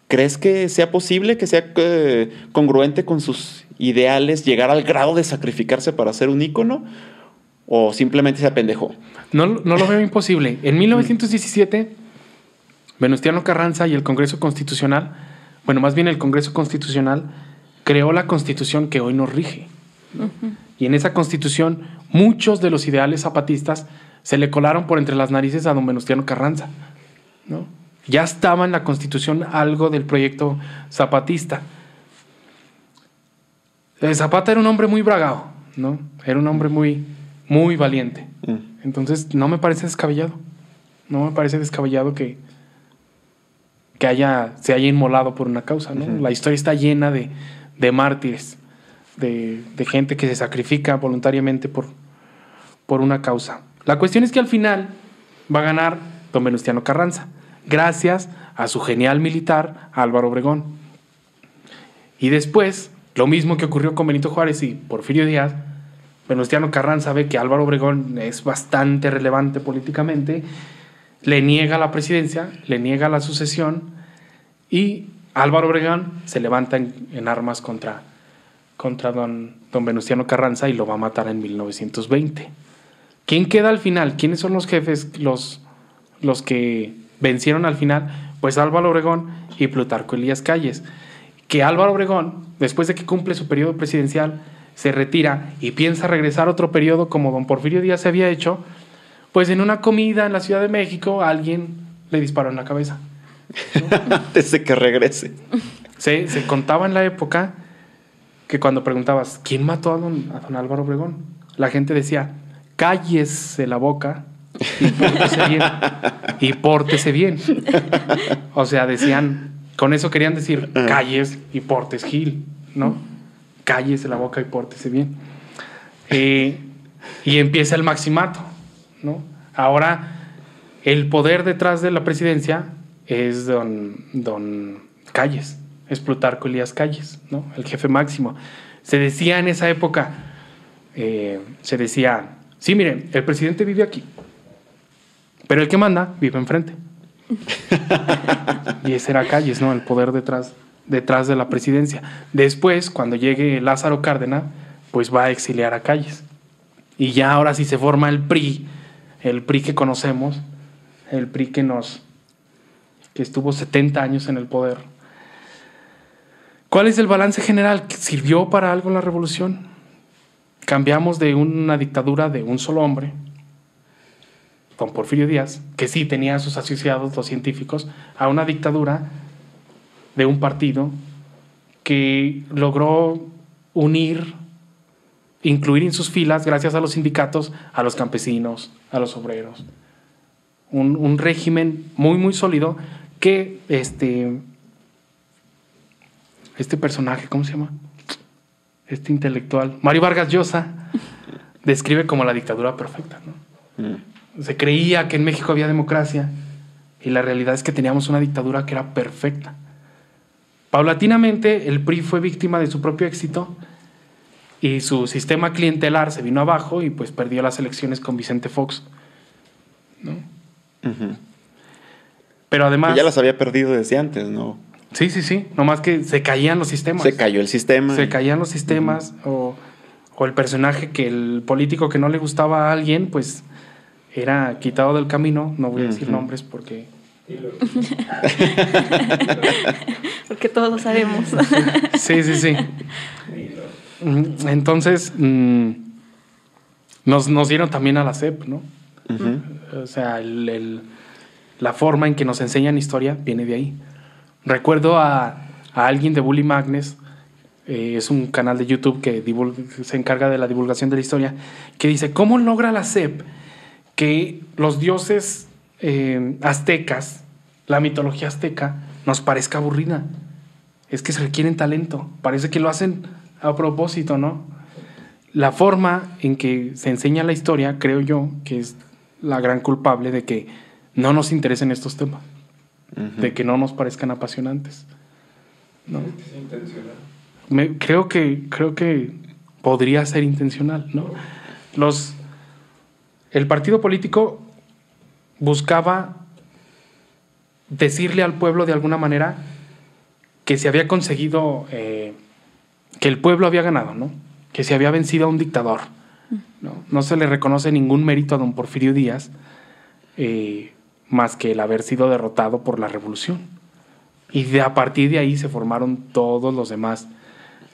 ¿Crees que sea posible, que sea eh, congruente con sus ideales, llegar al grado de sacrificarse para ser un ícono? ¿O simplemente se apendejó? No, no lo veo imposible. En 1917, Venustiano Carranza y el Congreso Constitucional, bueno, más bien el Congreso Constitucional, creó la constitución que hoy nos rige. Y en esa constitución, muchos de los ideales zapatistas se le colaron por entre las narices a don Venustiano Carranza. ¿no? Ya estaba en la constitución algo del proyecto zapatista. Eh, Zapata era un hombre muy bragado, ¿no? Era un hombre muy, muy valiente. Mm. Entonces, no me parece descabellado. No me parece descabellado que, que haya, se haya inmolado por una causa. La historia está llena de, de mártires, de, de gente que se sacrifica voluntariamente por, por una causa. La cuestión es que al final va a ganar don Venustiano Carranza, gracias a su genial militar Álvaro Obregón. Y después, lo mismo que ocurrió con Benito Juárez y Porfirio Díaz, Venustiano Carranza ve que Álvaro Obregón es bastante relevante políticamente, le niega la presidencia, le niega la sucesión y Álvaro Obregón se levanta en, armas contra, contra don, don Venustiano Carranza y lo va a matar en 1920. ¿Quién queda al final? ¿Quiénes son los jefes, los, los que vencieron al final? Pues Álvaro Obregón y Plutarco Elías Calles. Que Álvaro Obregón, después de que cumple su periodo presidencial, se retira y piensa regresar otro periodo como don Porfirio Díaz se había hecho, pues en una comida en la Ciudad de México alguien le disparó en la cabeza. Antes de que regrese. Se, se contaba en la época que cuando preguntabas, ¿quién mató a don, a don Álvaro Obregón? La gente decía, cállese la boca y pórtese bien. Y pórtese bien. O sea, decían, con eso querían decir, calles y portes Gil, ¿no? Cállese la boca y pórtese bien. Eh, y empieza el maximato, ¿no? Ahora, el poder detrás de la presidencia es don, don Calles, es Plutarco Elías Calles, ¿no? El jefe máximo. Se decía en esa época, eh, se decía, sí, miren, el presidente vive aquí, pero el que manda vive enfrente. y ese era Calles, ¿no? El poder detrás, detrás de la presidencia. Después, cuando llegue Lázaro Cárdenas, pues va a exiliar a Calles. Y ya ahora sí se forma el PRI, el PRI que conocemos, el PRI que nos, que estuvo 70 años en el poder. ¿Cuál es el balance general? ¿Sirvió para algo la revolución? Cambiamos de una dictadura de un solo hombre, don Porfirio Díaz, que sí tenía a sus asociados, los científicos, a una dictadura de un partido que logró unir, incluir en sus filas, gracias a los sindicatos, a los campesinos, a los obreros. Un, un régimen muy, muy sólido que este, este personaje, ¿cómo se llama? Este intelectual, Mario Vargas Llosa, describe como la dictadura perfecta. ¿no? Mm. Se creía que en México había democracia y la realidad es que teníamos una dictadura que era perfecta. Paulatinamente el PRI fue víctima de su propio éxito y su sistema clientelar se vino abajo y pues perdió las elecciones con Vicente Fox. ¿no? Pero además... Ya las había perdido desde antes, ¿no? Sí, sí, sí. Nomás que se caían los sistemas. Se cayó el sistema. Se caían los sistemas o, o el personaje que el político que no le gustaba a alguien, pues era quitado del camino. No voy a decir nombres porque... Porque todos lo sabemos. Sí, sí, sí. Entonces, mm, nos, nos dieron también a la CEP, ¿no? O sea, el- el- la forma en que nos enseñan historia viene de ahí. Recuerdo a, a alguien de Bully Magnes, eh, es un canal de YouTube que divul- se encarga de la divulgación de la historia, que dice, ¿cómo logra la SEP que los dioses eh, aztecas, la mitología azteca, nos parezca aburrida? Es que se requieren talento, parece que lo hacen a propósito, ¿no? La forma en que se enseña la historia, creo yo, que es la gran culpable de que no nos interesen estos temas, de que no nos parezcan apasionantes. ¿no? Me- creo que creo que podría ser intencional, ¿no? Los el partido político buscaba decirle al pueblo de alguna manera que se había conseguido eh, que el pueblo había ganado, ¿no? Que se había vencido a un dictador. No, se le reconoce ningún mérito a don Porfirio Díaz eh, más que el haber sido derrotado por la revolución. Y de, a partir de ahí se formaron todos los demás,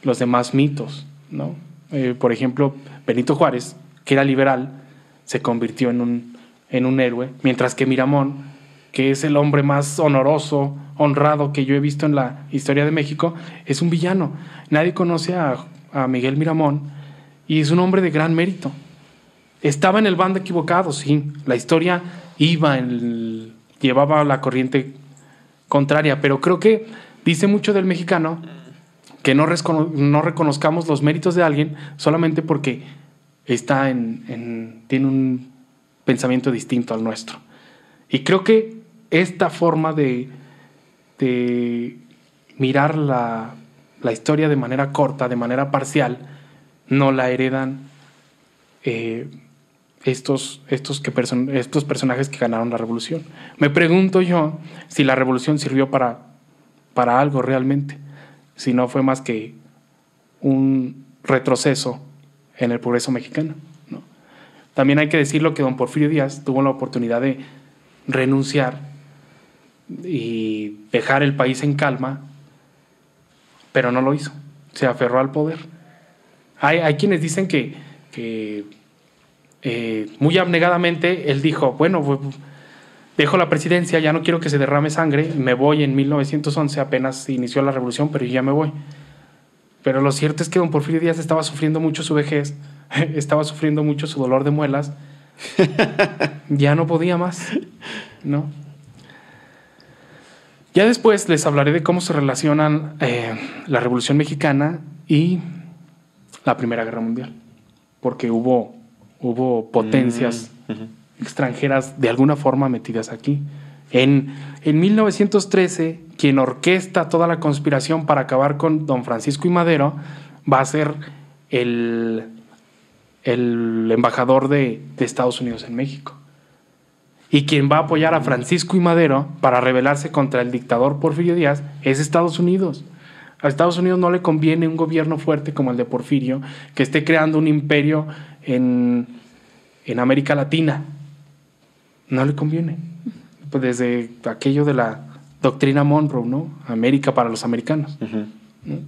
los demás mitos, ¿no? Eh, por ejemplo, Benito Juárez, que era liberal, se convirtió en un, en un héroe, mientras que Miramón, que es el hombre más honoroso, honrado que yo he visto en la historia de México, es un villano. Nadie conoce a, Miguel Miramón y es un hombre de gran mérito. Estaba en el bando equivocado, sí. La historia iba en el- llevaba la corriente contraria, pero creo que dice mucho del mexicano que no, no reconozcamos los méritos de alguien solamente porque está en, en- tiene un pensamiento distinto al nuestro. Y creo que esta forma de, de mirar la, la historia de manera corta, de manera parcial, no la heredan eh, estos, estos, que estos personajes que ganaron la revolución. Me pregunto yo si la revolución sirvió para, para algo realmente, si no fue más que un retroceso en el progreso mexicano. ¿no? También hay que decirlo que don Porfirio Díaz tuvo la oportunidad de renunciar y dejar el país en calma, pero no lo hizo. Se aferró al poder. Hay, quienes dicen que, eh, muy abnegadamente él dijo, bueno, pues, dejo la presidencia, ya no quiero que se derrame sangre, me voy en 1911, apenas inició la revolución, pero ya me voy. Pero lo cierto es que don Porfirio Díaz estaba sufriendo mucho su vejez, estaba sufriendo mucho su dolor de muelas, ya no podía más, ¿no? Ya después les hablaré de cómo se relacionan eh, la Revolución Mexicana y la Primera Guerra Mundial, porque hubo, hubo potencias Ujú. extranjeras de alguna forma metidas aquí. En, en 1913, quien orquesta toda la conspiración para acabar con don Francisco y Madero va a ser el, embajador de, Estados Unidos en México. Y quien va a apoyar a Francisco y Madero para rebelarse contra el dictador Porfirio Díaz es Estados Unidos. A Estados Unidos no le conviene un gobierno fuerte como el de Porfirio, que esté creando un imperio en América Latina. No le conviene. Pues desde aquello de la, doctrina Monroe, ¿no? América para los americanos. ¿no?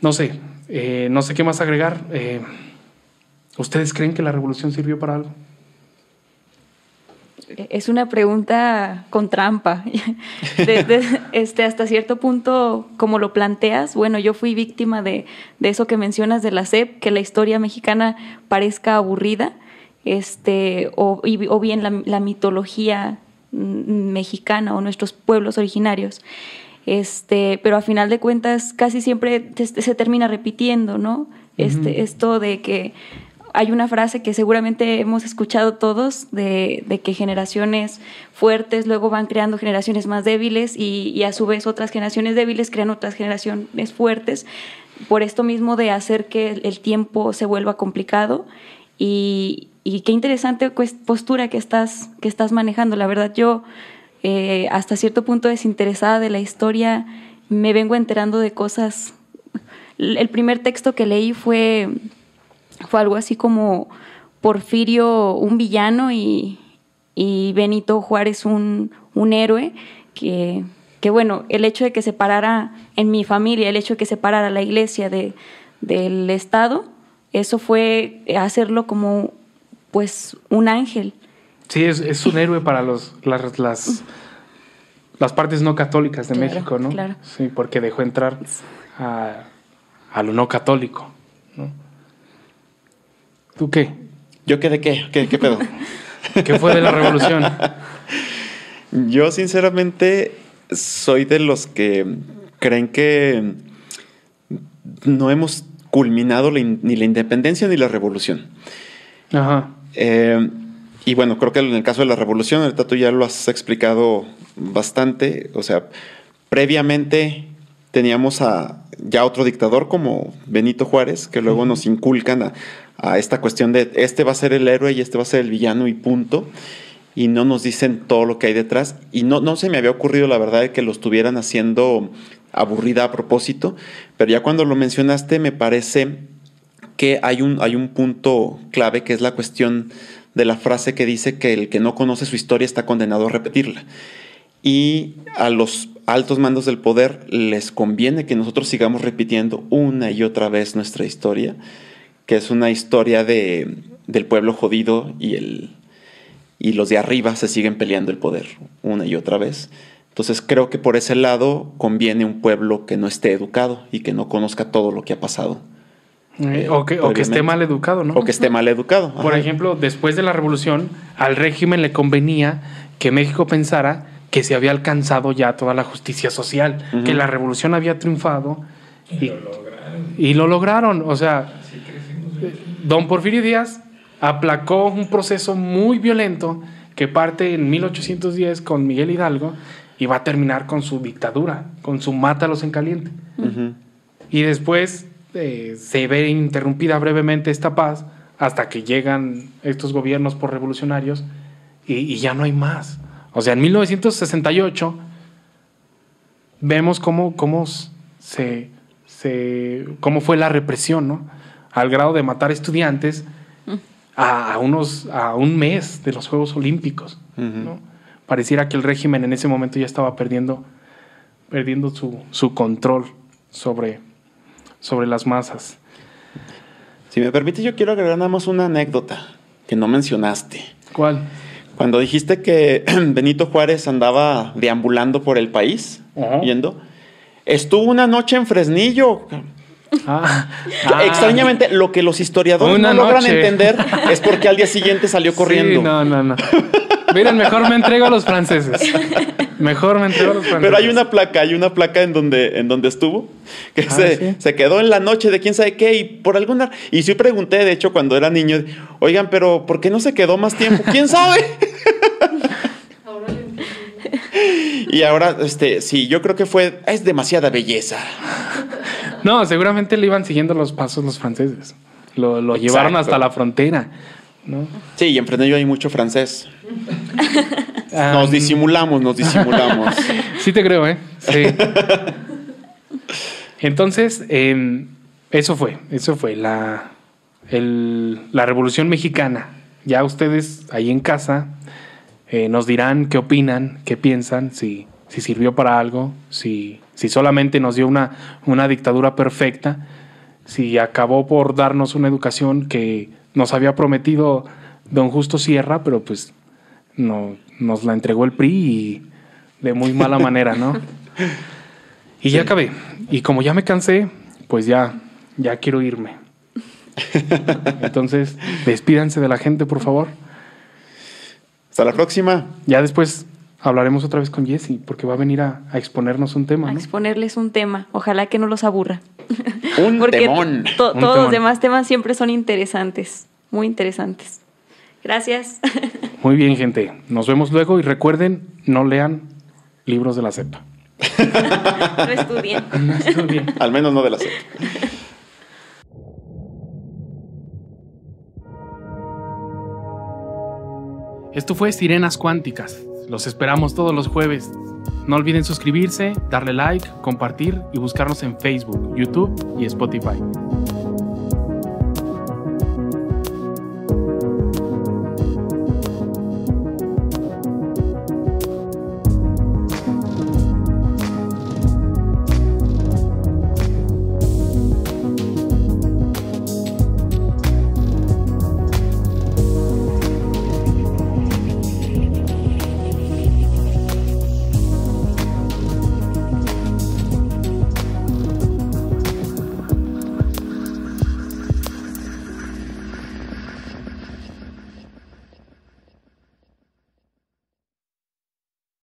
No sé, eh, no sé qué más agregar. Eh, ¿Ustedes creen que la revolución sirvió para algo? Es una pregunta con trampa. De- de- este, hasta cierto punto, como lo planteas, bueno, yo fui víctima de, de eso que mencionas de la SEP, que la historia mexicana parezca aburrida, este, o, y- o bien la, la mitología mm, mexicana o nuestros pueblos originarios. Este, pero a final de cuentas casi siempre se termina repitiendo, ¿no? Este, esto de que hay una frase que seguramente hemos escuchado todos de, de que generaciones fuertes luego van creando generaciones más débiles y, y a su vez otras generaciones débiles crean otras generaciones fuertes por esto mismo de hacer que el- el tiempo se vuelva complicado y, y qué interesante pues, postura que estás, que estás manejando. La verdad yo eh, hasta cierto punto desinteresada de la historia me vengo enterando de cosas. El primer texto que leí fue fue algo así como Porfirio un villano y, y Benito Juárez un, un héroe que, que, bueno, el hecho de que separara en mi familia, el hecho de que separara la iglesia de, del Estado, eso fue hacerlo como pues un ángel. Sí, es, es un héroe para los, las, las, las partes no católicas de Claro, México, ¿no? claro. Sí, porque dejó entrar a, a lo no católico, ¿no? ¿Tú qué? ¿Yo qué de qué? ¿Qué, qué pedo? ¿Qué fue de la revolución? Yo sinceramente soy de los que creen que no hemos culminado la ni la independencia ni la revolución. Ajá. Eh, y bueno, creo que en el caso de la revolución, ahorita tú ya lo has explicado bastante. O sea, previamente teníamos a ya otro dictador como Benito Juárez, que luego nos inculcan a, a esta cuestión de este va a ser el héroe y este va a ser el villano y punto. Y no nos dicen todo lo que hay detrás. Y no, no se me había ocurrido, la verdad, que lo estuvieran haciendo aburrida a propósito. Pero ya cuando lo mencionaste, me parece que hay un, hay un punto clave que es la cuestión de la frase que dice que el que no conoce su historia está condenado a repetirla. Y a los altos mandos del poder les conviene que nosotros sigamos repitiendo una y otra vez nuestra historia, que es una historia de, del pueblo jodido y, el, y los de arriba se siguen peleando el poder una y otra vez. Entonces creo que por ese lado conviene un pueblo que no esté educado y que no conozca todo lo que ha pasado. Eh, o, que, o que esté mal educado, ¿no? O que esté mal educado. Por ejemplo, después de la revolución, al régimen le convenía que México pensara que se había alcanzado ya toda la justicia social, que la revolución había triunfado y, y lo lograron. O sea, eh, don Porfirio Díaz aplacó un proceso muy violento que parte en 1810 con Miguel Hidalgo y va a terminar con su dictadura, con su mátalos en caliente. Y después eh, se ve interrumpida brevemente esta paz hasta que llegan estos gobiernos por revolucionarios y, y ya no hay más. O sea, en 1968 vemos cómo, cómo se, se- cómo fue la represión, ¿no? Al grado de matar estudiantes a, a unos, a un mes de los Juegos Olímpicos, ¿no? Pareciera que el régimen en ese momento ya estaba perdiendo, perdiendo su, su control sobre, sobre las masas. Si me permite, yo quiero agregar nada más una anécdota que no mencionaste. ¿Cuál? Cuando dijiste que Benito Juárez andaba deambulando por el país, Ajá. yendo, estuvo una noche en Fresnillo. Ah, ah. Extrañamente, lo que los historiadores no logran noche. entender es porque al día siguiente salió corriendo. Sí, no, no, no. Miren, mejor me entrego a los franceses. Mejor me entrego a los franceses. Pero hay una placa, hay una placa en donde, en donde estuvo, que Ah, se, ¿sí? se quedó en la noche de quién sabe qué, y por alguna... Y sí pregunté, de hecho, cuando era niño, oigan, pero ¿por qué no se quedó más tiempo? ¿Quién sabe? y ahora, este, sí, yo creo que fue, es demasiada belleza. No, seguramente le iban siguiendo los pasos los franceses. Lo, lo llevaron hasta la frontera. ¿no? Sí, y en Fresnillo hay mucho francés. Nos disimulamos, nos disimulamos. Sí te creo, ¿eh? Sí. Entonces, eh, eso fue, eso fue la, el- la Revolución Mexicana. Ya ustedes ahí en casa Eh, nos dirán qué opinan, qué piensan, si, si sirvió para algo, si, si solamente nos dio una, una dictadura perfecta, si acabó por darnos una educación que nos había prometido don Justo Sierra, pero pues no, nos la entregó el PRI y de muy mala manera, ¿no? Y ya acabé. Y como ya me cansé, pues ya, ya quiero irme. Entonces, despídanse de la gente, por favor. Hasta la próxima. Ya después hablaremos otra vez con Jesse, porque va a venir a, a exponernos un tema. A ¿no? exponerles un tema. Ojalá que no los aburra. Un Porque temón. to- Un todos temón. los demás temas siempre son interesantes. Muy interesantes. Gracias. Muy bien, gente. Nos vemos luego y recuerden, no lean libros de la cepa. no estudien. Muy bien. Al menos no de la sed. Esto fue Sirenas Cuánticas. Los esperamos todos los jueves. No olviden suscribirse, darle like, compartir y buscarnos en Facebook, YouTube y Spotify.